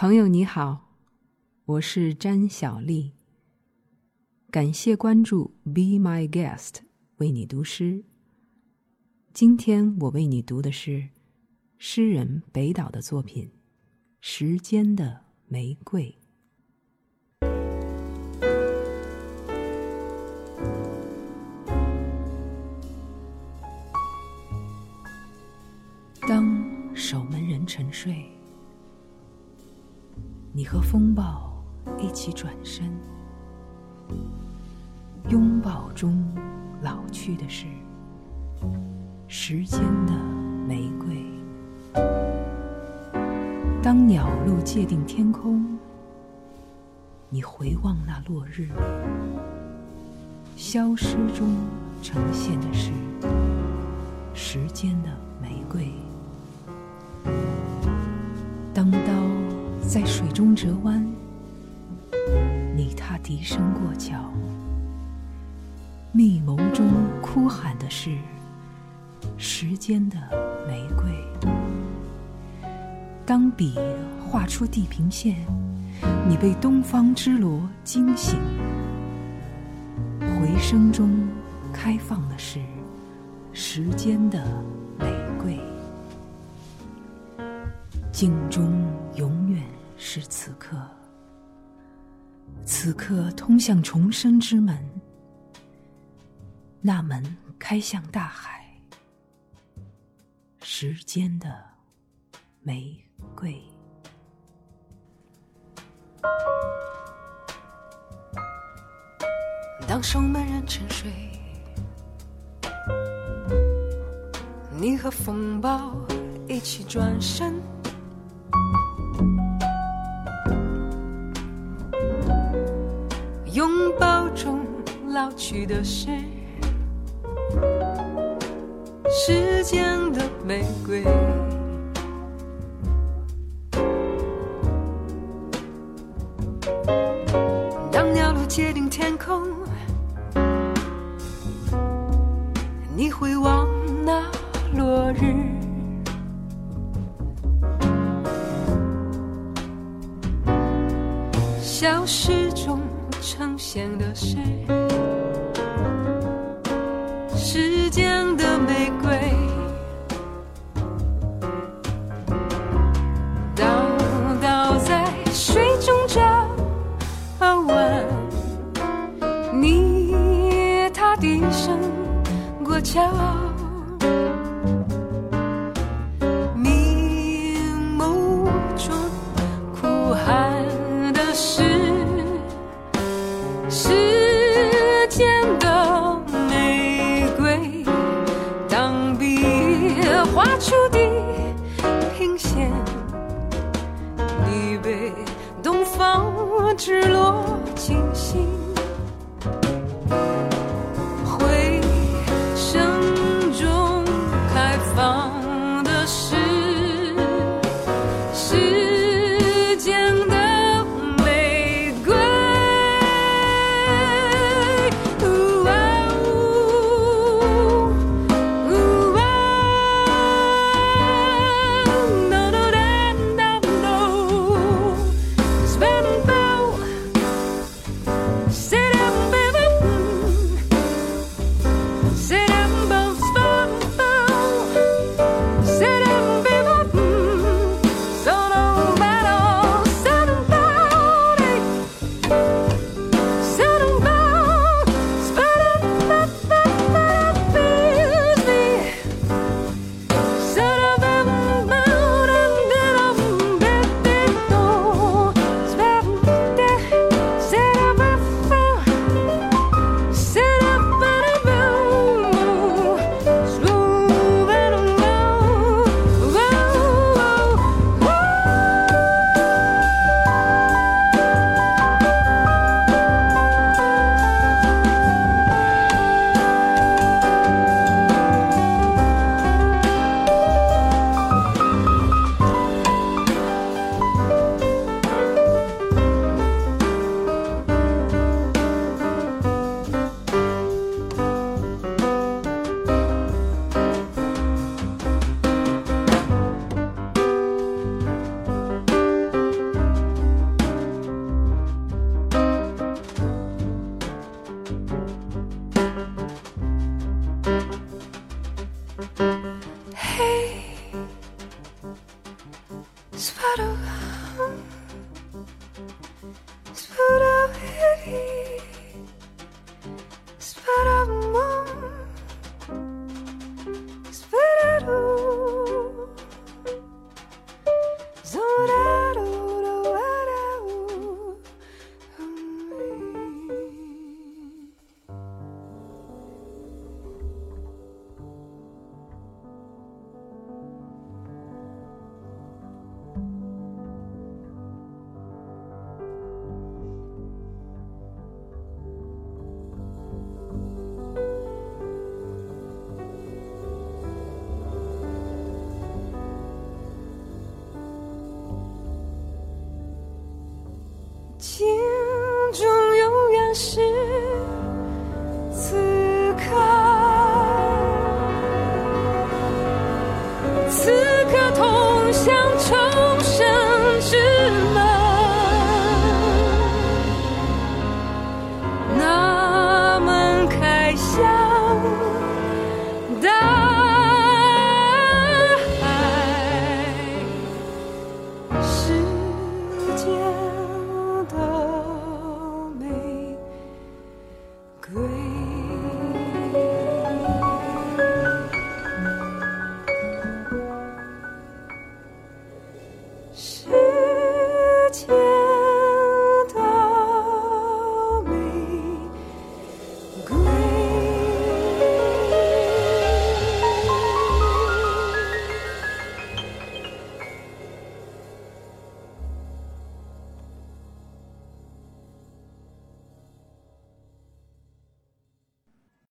朋友你好，我是詹小丽。感谢关注，Be My Guest，为你读诗。今天我为你读的是诗人北岛的作品《时间的玫瑰》。当守门人沉睡，你和风暴一起转身，拥抱中老去的是时间的玫瑰。当鸟路界定天空，你回望那落日，消失中呈现的是中折弯，你踏笛声过桥，密谋中哭喊的是时间的玫瑰。当笔画出地平线，你被东方之螺惊醒，回声中开放的是时间的玫瑰。镜中永远是此刻，此刻通向重生之门，那门开向大海，时间的玫瑰。当守门人沉睡，你和风暴一起转身。拥抱中老去的是时间的玫瑰。当鸟路接近天空，你回望那落日。消失中呈现的是时间的玫瑰，倒倒在水中折弯，你踏笛声过桥。情